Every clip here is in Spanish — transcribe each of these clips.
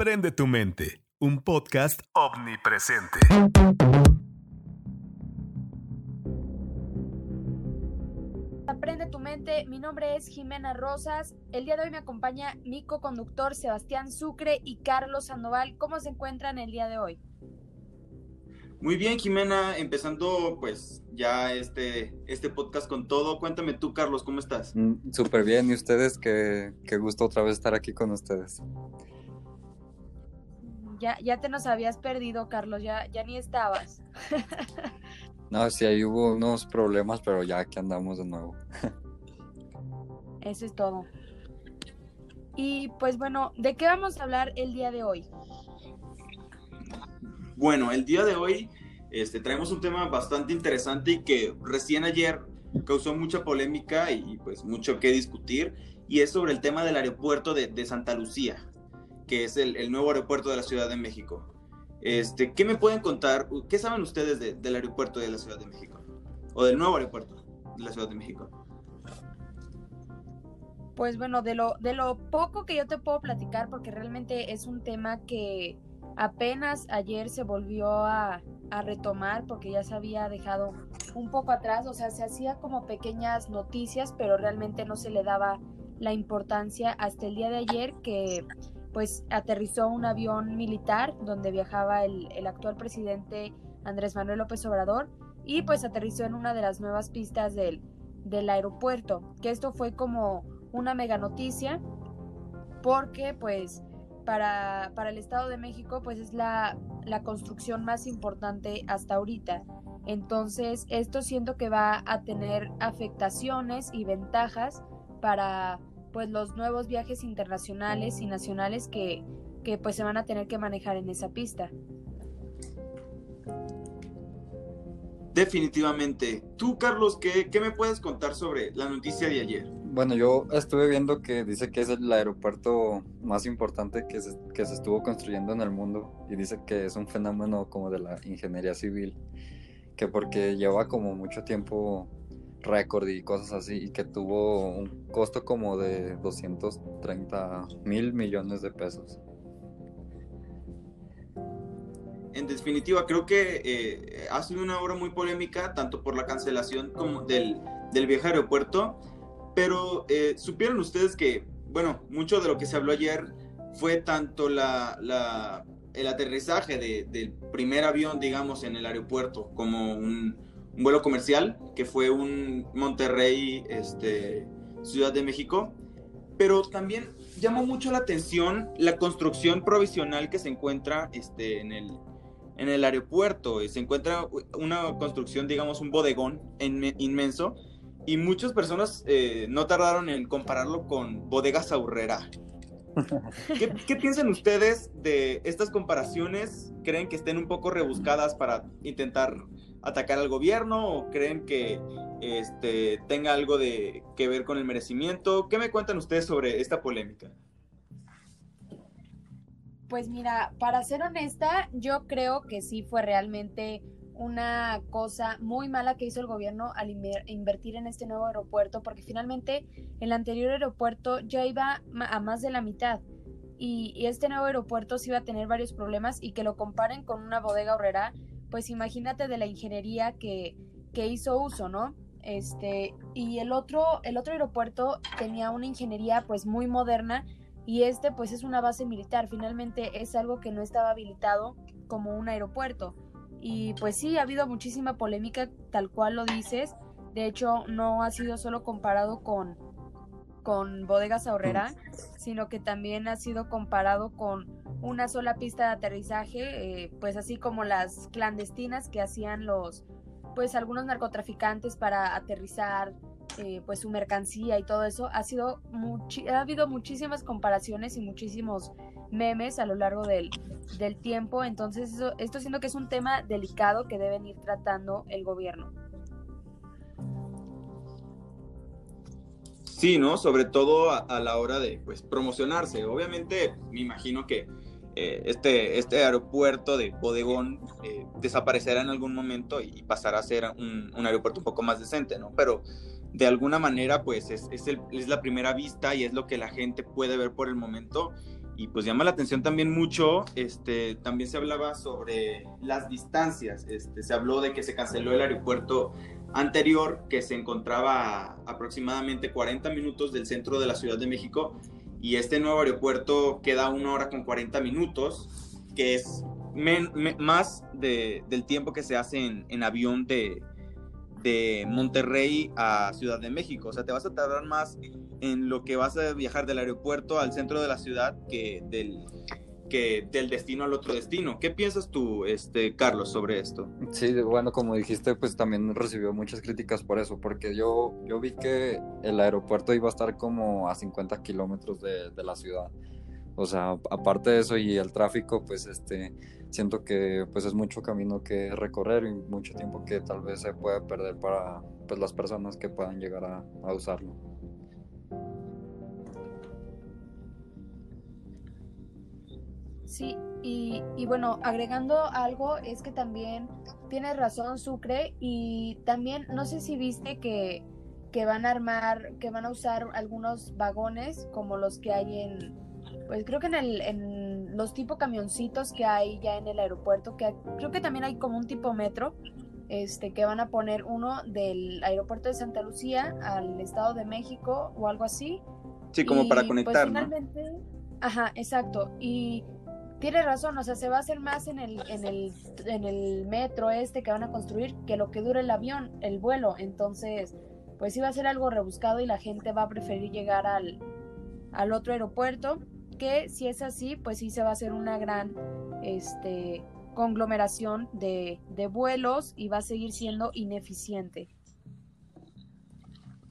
Aprende tu mente, un podcast omnipresente. Aprende tu mente, mi nombre es Jimena Rosas. El día de hoy me acompaña mi co-conductor Sebastián Sucre y Carlos Sandoval. ¿Cómo se encuentran el día de hoy? Muy bien, Jimena, empezando pues ya este, este podcast con todo. Cuéntame tú, Carlos, ¿cómo estás? Mm, Súper bien, y ustedes, qué, qué gusto otra vez estar aquí con ustedes. Ya, ya te nos habías perdido, Carlos, ya, ya ni estabas. No, sí, ahí hubo unos problemas, pero ya aquí andamos de nuevo. Eso es todo. Y pues bueno, ¿de qué vamos a hablar el día de hoy? Bueno, el día de hoy este, traemos un tema bastante interesante y que recién ayer causó mucha polémica y pues mucho que discutir, y es sobre el tema del aeropuerto de, de Santa Lucía, que es el, nuevo aeropuerto de la Ciudad de México. Este, ¿Qué me pueden contar? ¿Qué saben ustedes de, del aeropuerto de la Ciudad de México? O del nuevo aeropuerto de la Ciudad de México. Pues bueno, de lo, de lo poco que yo te puedo platicar, porque realmente es un tema que apenas ayer se volvió a, a, retomar porque ya se había dejado un poco atrás, o sea, se hacía como pequeñas noticias, pero realmente no se le daba la importancia hasta el día de ayer que pues aterrizó un avión militar donde viajaba el, el actual presidente Andrés Manuel López Obrador y pues aterrizó en una de las nuevas pistas del, del aeropuerto, que esto fue como una mega noticia porque pues para, para, el Estado de México, pues es la, la, construcción más importante hasta ahorita. Entonces, esto siento que va a tener afectaciones y ventajas para pues los nuevos viajes internacionales y nacionales que, que pues se van a tener que manejar en esa pista. Definitivamente. Tú, Carlos, ¿qué, ¿qué, me puedes contar sobre la noticia de ayer? Bueno, yo estuve viendo que dice que es el aeropuerto más importante que se, que se estuvo construyendo en el mundo y dice que es un fenómeno como de la ingeniería civil, que porque lleva como mucho tiempo récord y cosas así y que tuvo un costo como de 230 mil millones de pesos. En definitiva, creo que eh, ha sido una obra muy polémica, tanto por la cancelación como del, del viejo aeropuerto, pero eh, supieron ustedes que, bueno, mucho de lo que se habló ayer fue tanto la, la, el aterrizaje de, del primer avión, digamos, en el aeropuerto, como un, un vuelo comercial, que fue un Monterrey, este, Ciudad de México, pero también llamó mucho la atención la construcción provisional que se encuentra este, en, el, en el aeropuerto. Se encuentra una construcción, digamos, un bodegón inmenso, y muchas personas eh, no tardaron en compararlo con bodegas Aurrera. ¿Qué, ¿Qué, piensan ustedes de estas comparaciones? ¿Creen que estén un poco rebuscadas para intentar atacar al gobierno o creen que este, tenga algo de que ver con el merecimiento? ¿Qué me cuentan ustedes sobre esta polémica? Pues mira, para ser honesta, yo creo que sí fue realmente una cosa muy mala que hizo el gobierno al invertir en este nuevo aeropuerto, porque finalmente el anterior aeropuerto ya iba a más de la mitad. Y, y este nuevo aeropuerto sí iba a tener varios problemas y que lo comparen con una bodega horrera, pues imagínate de la ingeniería que, que hizo uso, ¿no? Este, y el otro, el otro aeropuerto tenía una ingeniería pues muy moderna y este pues es una base militar, finalmente es algo que no estaba habilitado como un aeropuerto. Y pues sí, ha habido muchísima polémica tal cual lo dices, de hecho no ha sido solo comparado con, con Bodegas Ahorrera, sino que también ha sido comparado con una sola pista de aterrizaje, eh, pues así como las clandestinas que hacían los, pues algunos narcotraficantes para aterrizar, eh, pues su mercancía y todo eso, ha sido ha habido muchísimas comparaciones y muchísimos memes a lo largo del, del tiempo, entonces eso, esto siento que es un tema delicado que deben ir tratando el gobierno. Sí, ¿no? Sobre todo a, a la hora de pues promocionarse. Obviamente, me imagino que eh, este, este aeropuerto de bodegón eh, desaparecerá en algún momento y pasará a ser un, aeropuerto un poco más decente, ¿no? Pero de alguna manera, pues es, es, la primera vista y es lo que la gente puede ver por el momento. y pues llama la atención también mucho, este, también se hablaba sobre las distancias, este, se habló de que se canceló el aeropuerto anterior que se encontraba aproximadamente 40 minutos del centro de la Ciudad de México y este nuevo aeropuerto queda una hora con 40 minutos, que es más del tiempo que se hace en, avión de Monterrey a Ciudad de México. O sea, te vas a tardar más en lo que vas a viajar del aeropuerto al centro de la ciudad que del, que del destino al otro destino. ¿Qué piensas tú, este, Carlos, sobre esto? Sí, bueno, como dijiste, pues también recibió muchas críticas por eso, porque yo, yo vi que el aeropuerto iba a estar como a 50 kilómetros de, de la ciudad. O sea, aparte de eso y el tráfico, pues este, siento que pues es mucho camino que recorrer y mucho tiempo que tal vez se puede perder para pues las personas que puedan llegar a, a usarlo. Sí, y, y, bueno, agregando algo, es que también tiene razón Sucre y también no sé si viste que, que van a armar, que van a usar algunos vagones como los que hay en, pues creo que en, el, en los tipo camioncitos que hay ya en el aeropuerto, que creo que también hay como un tipo metro, este, que van a poner uno del aeropuerto de Santa Lucía al Estado de México o algo así. Sí, como para pues, conectar. ajá, exacto. Y tiene razón, o sea, se va a hacer más en el, en el, en el metro este que van a construir que lo que dura el avión, el vuelo. Entonces, pues sí va a ser algo rebuscado y la gente va a preferir llegar al, al otro aeropuerto que si es así, pues sí se va a hacer una gran este, conglomeración de, vuelos y va a seguir siendo ineficiente.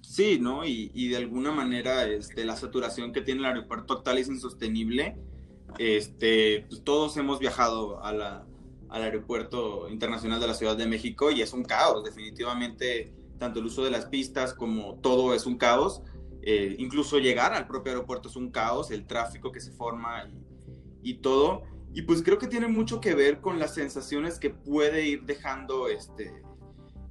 Sí, ¿no? Y, de alguna manera este, la saturación que tiene el aeropuerto actual es insostenible. Este, pues todos hemos viajado al aeropuerto internacional de la Ciudad de México y es un caos, definitivamente, tanto el uso de las pistas como todo es un caos. Eh, incluso llegar al propio aeropuerto es un caos, el tráfico que se forma y, todo. Y pues creo que tiene mucho que ver con las sensaciones que puede ir dejando este,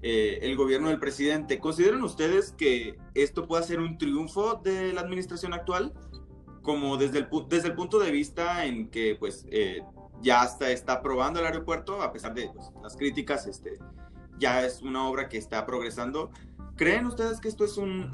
eh, el gobierno del presidente. ¿Consideran ustedes que esto puede ser un triunfo de la administración actual? Como desde el, desde el punto de vista en que pues eh, ya está, está aprobando el aeropuerto, a pesar de pues, las críticas, este, ya es una obra que está progresando. ¿Creen ustedes que esto es un,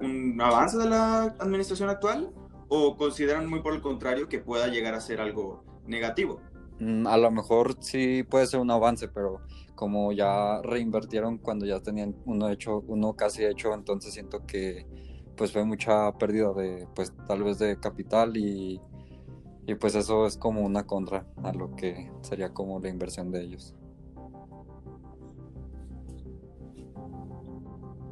un, avance de la administración actual o consideran muy por el contrario que pueda llegar a ser algo negativo? Mm, a lo mejor sí puede ser un avance, pero como ya reinvertieron cuando ya tenían uno hecho, uno casi hecho, entonces siento que pues fue mucha pérdida de pues tal vez de capital y, y pues eso es como una contra a lo que sería como la inversión de ellos.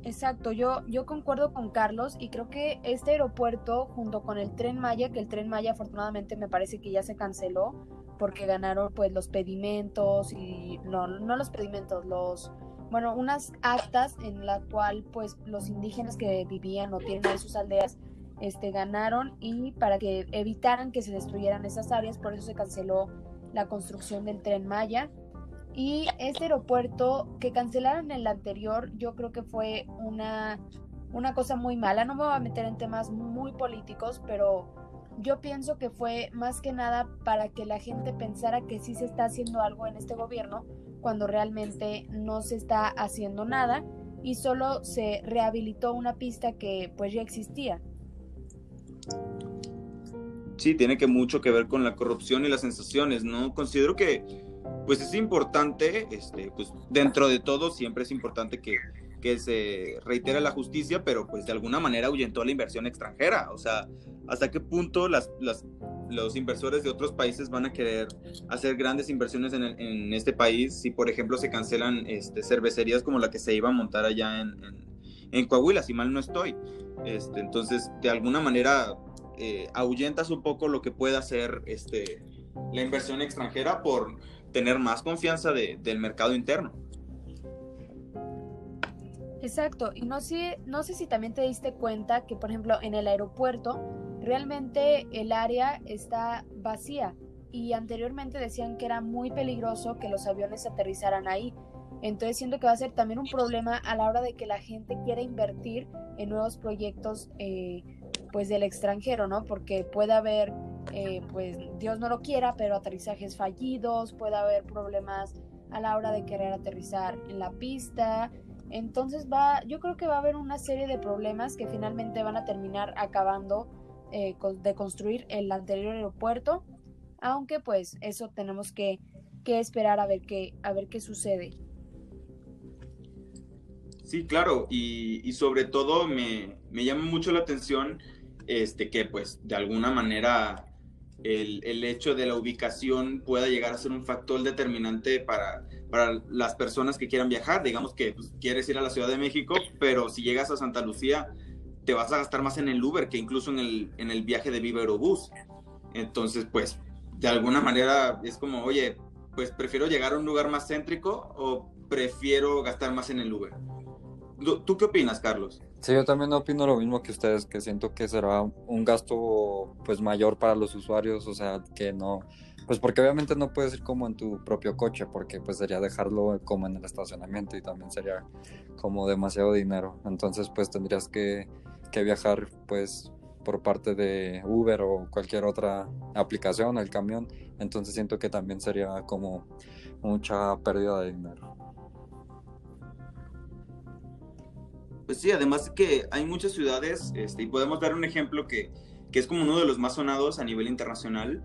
Exacto, yo, yo concuerdo con Carlos y creo que este aeropuerto junto con el tren Maya, que el tren Maya afortunadamente me parece que ya se canceló porque ganaron pues los pedimentos y no, no los pedimentos, los bueno, unas actas en la cual pues los indígenas que vivían o tienen en sus aldeas este ganaron y para que evitaran que se destruyeran esas áreas, por eso se canceló la construcción del tren Maya y este aeropuerto que cancelaron el anterior, yo creo que fue una, una cosa muy mala. No me voy a meter en temas muy políticos, pero yo pienso que fue más que nada para que la gente pensara que sí se está haciendo algo en este gobierno, cuando realmente no se está haciendo nada y solo se rehabilitó una pista que pues ya existía. Sí, tiene que mucho que ver con la corrupción y las sensaciones, ¿no? Considero que pues es importante, este, pues dentro de todo siempre es importante que, que se reitere la justicia, pero pues de alguna manera ahuyentó la inversión extranjera. O sea, ¿hasta qué punto las, las, los inversores de otros países van a querer hacer grandes inversiones en, en este país si, por ejemplo, se cancelan este, cervecerías como la que se iba a montar allá en, Coahuila, si mal no estoy? Este, entonces, de alguna manera, eh, ahuyentas un poco lo que pueda hacer este, la inversión extranjera por tener más confianza del mercado interno. Exacto, y no sé, no sé si también te diste cuenta que, por ejemplo, en el aeropuerto realmente el área está vacía y anteriormente decían que era muy peligroso que los aviones aterrizaran ahí. Entonces siento que va a ser también un problema a la hora de que la gente quiera invertir en nuevos proyectos eh, pues del extranjero, ¿no? Porque puede haber eh, pues Dios no lo quiera, pero aterrizajes fallidos, puede haber problemas a la hora de querer aterrizar en la pista. Entonces va, yo creo que va a haber una serie de problemas que finalmente van a terminar acabando eh, de construir el anterior aeropuerto, aunque pues eso tenemos que, que esperar a ver qué, a ver qué sucede. Sí, claro, y, y sobre todo me, me, llama mucho la atención este, que pues de alguna manera el, el, hecho de la ubicación pueda llegar a ser un factor determinante para, para las personas que quieran viajar. Digamos que pues, quieres ir a la Ciudad de México, pero si llegas a Santa Lucía, te vas a gastar más en el Uber que incluso en el, en el viaje de Viva Aerobús. Entonces, pues, de alguna manera es como, oye, pues prefiero llegar a un lugar más céntrico o prefiero gastar más en el Uber. ¿Tú qué opinas, Carlos? Sí, yo también opino lo mismo que ustedes, que siento que será un gasto pues mayor para los usuarios, o sea, que no, pues porque obviamente no puedes ir como en tu propio coche, porque pues sería dejarlo como en el estacionamiento y también sería como demasiado dinero, entonces pues tendrías que, que viajar pues por parte de Uber o cualquier otra aplicación, el camión, entonces siento que también sería como mucha pérdida de dinero. Pues sí, además que hay muchas ciudades, este, y podemos dar un ejemplo que, que, es como uno de los más sonados a nivel internacional.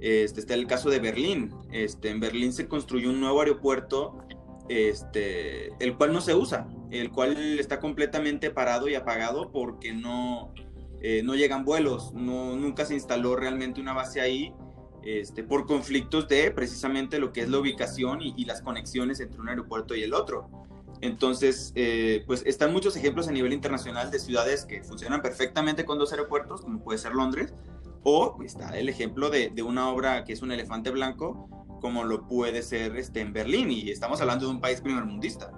Este, está el caso de Berlín. Este, en Berlín se construyó un nuevo aeropuerto, este, el cual no se usa, el cual está completamente parado y apagado porque no, eh, no llegan vuelos, no, nunca se instaló realmente una base ahí. Este, por conflictos de precisamente lo que es la ubicación y, las conexiones entre un aeropuerto y el otro. Entonces, eh, pues están muchos ejemplos a nivel internacional de ciudades que funcionan perfectamente con dos aeropuertos, como puede ser Londres, o está el ejemplo de, de una obra que es un elefante blanco, como lo puede ser este, en Berlín, y estamos hablando de un país primermundista.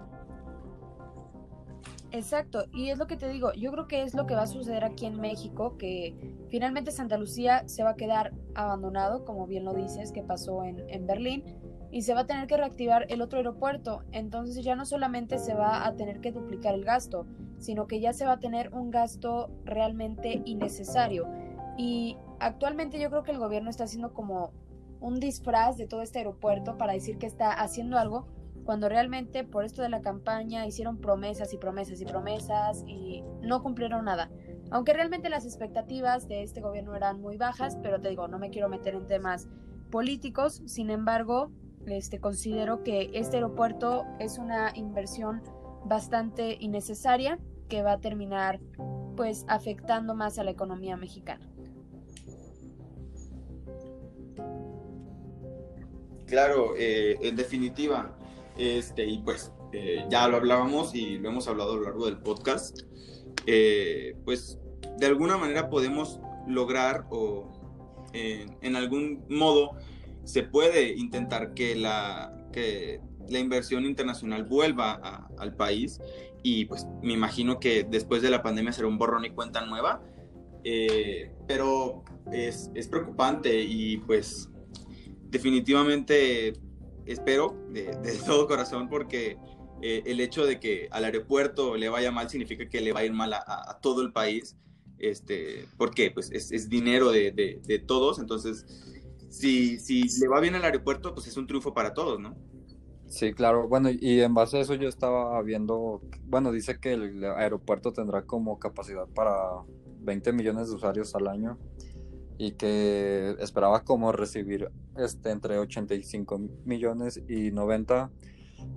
Exacto, y es lo que te digo, yo creo que es lo que va a suceder aquí en México, que finalmente Santa Lucía se va a quedar abandonado, como bien lo dices, que pasó en, Berlín, y se va a tener que reactivar el otro aeropuerto. Entonces ya no solamente se va a tener que duplicar el gasto, sino que ya se va a tener un gasto realmente innecesario. Y actualmente yo creo que el gobierno está haciendo como un disfraz de todo este aeropuerto para decir que está haciendo algo, cuando realmente por esto de la campaña hicieron promesas y promesas y promesas y no cumplieron nada. Aunque realmente las expectativas de este gobierno eran muy bajas, pero te digo, no me quiero meter en temas políticos, sin embargo, este, considero que este aeropuerto es una inversión bastante innecesaria que va a terminar pues afectando más a la economía mexicana. Claro, eh, en definitiva, este, y pues eh, ya lo hablábamos y lo hemos hablado a lo largo del podcast, eh, pues de alguna manera podemos lograr o en algún modo se puede intentar que la, que la inversión internacional vuelva al país. Y pues me imagino que después de la pandemia será un borrón y cuenta nueva, eh, pero es, es, preocupante y pues definitivamente espero de, de todo corazón porque eh, el hecho de que al aeropuerto le vaya mal significa que le va a ir mal a, todo el país, este, porque pues es, es dinero de, de, de todos, entonces si, si le va bien al aeropuerto, pues es un triunfo para todos, ¿no? Sí, claro. Bueno, y en base a eso yo estaba viendo, bueno, dice que el aeropuerto tendrá como capacidad para 20 millones de usuarios al año y que esperaba como recibir este entre 85 millones y 90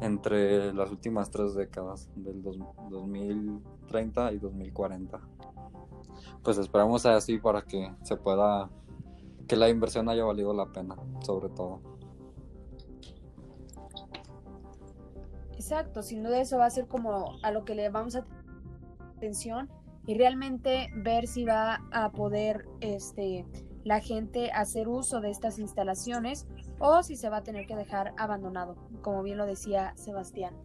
entre las últimas tres décadas del 2030 y 2040. Pues esperamos así para que se pueda que la inversión haya valido la pena, sobre todo. Exacto, sin duda eso va a ser como a lo que le vamos a atención y realmente ver si va a poder este la gente hacer uso de estas instalaciones o si se va a tener que dejar abandonado, como bien lo decía Sebastián.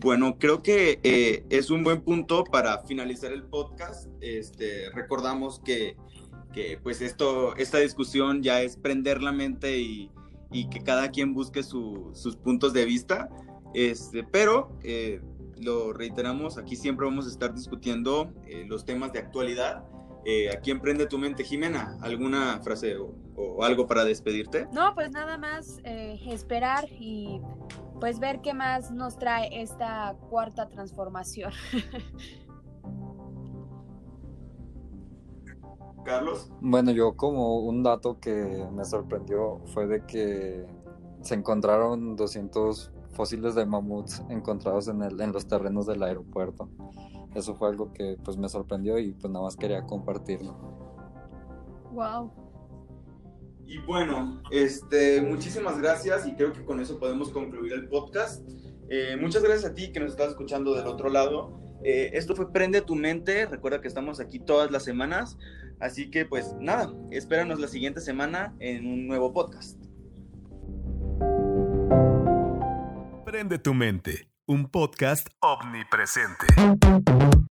Bueno, creo que eh, es un buen punto para finalizar el podcast. Este, recordamos que, que, pues esto, esta discusión ya es prender la mente y, y que cada quien busque su, sus puntos de vista. Este, pero eh, lo reiteramos, aquí siempre vamos a estar discutiendo eh, los temas de actualidad eh, aquí Emprende tu mente. Jimena, ¿alguna frase o, algo para despedirte? No, pues nada más eh, esperar y pues ver qué más nos trae esta cuarta transformación. Carlos. Bueno, yo como un dato que me sorprendió fue de que se encontraron 200 fósiles de mamuts encontrados en, el, en los terrenos del aeropuerto. Eso fue algo que pues me sorprendió y pues nada más quería compartirlo. Wow. Y bueno, este, muchísimas gracias y creo que con eso podemos concluir el podcast. Eh, muchas gracias a ti que nos estás escuchando del otro lado. Eh, esto fue Prende tu mente. Recuerda que estamos aquí todas las semanas. Así que pues nada, espéranos la siguiente semana en un nuevo podcast. Prende tu mente, un podcast omnipresente.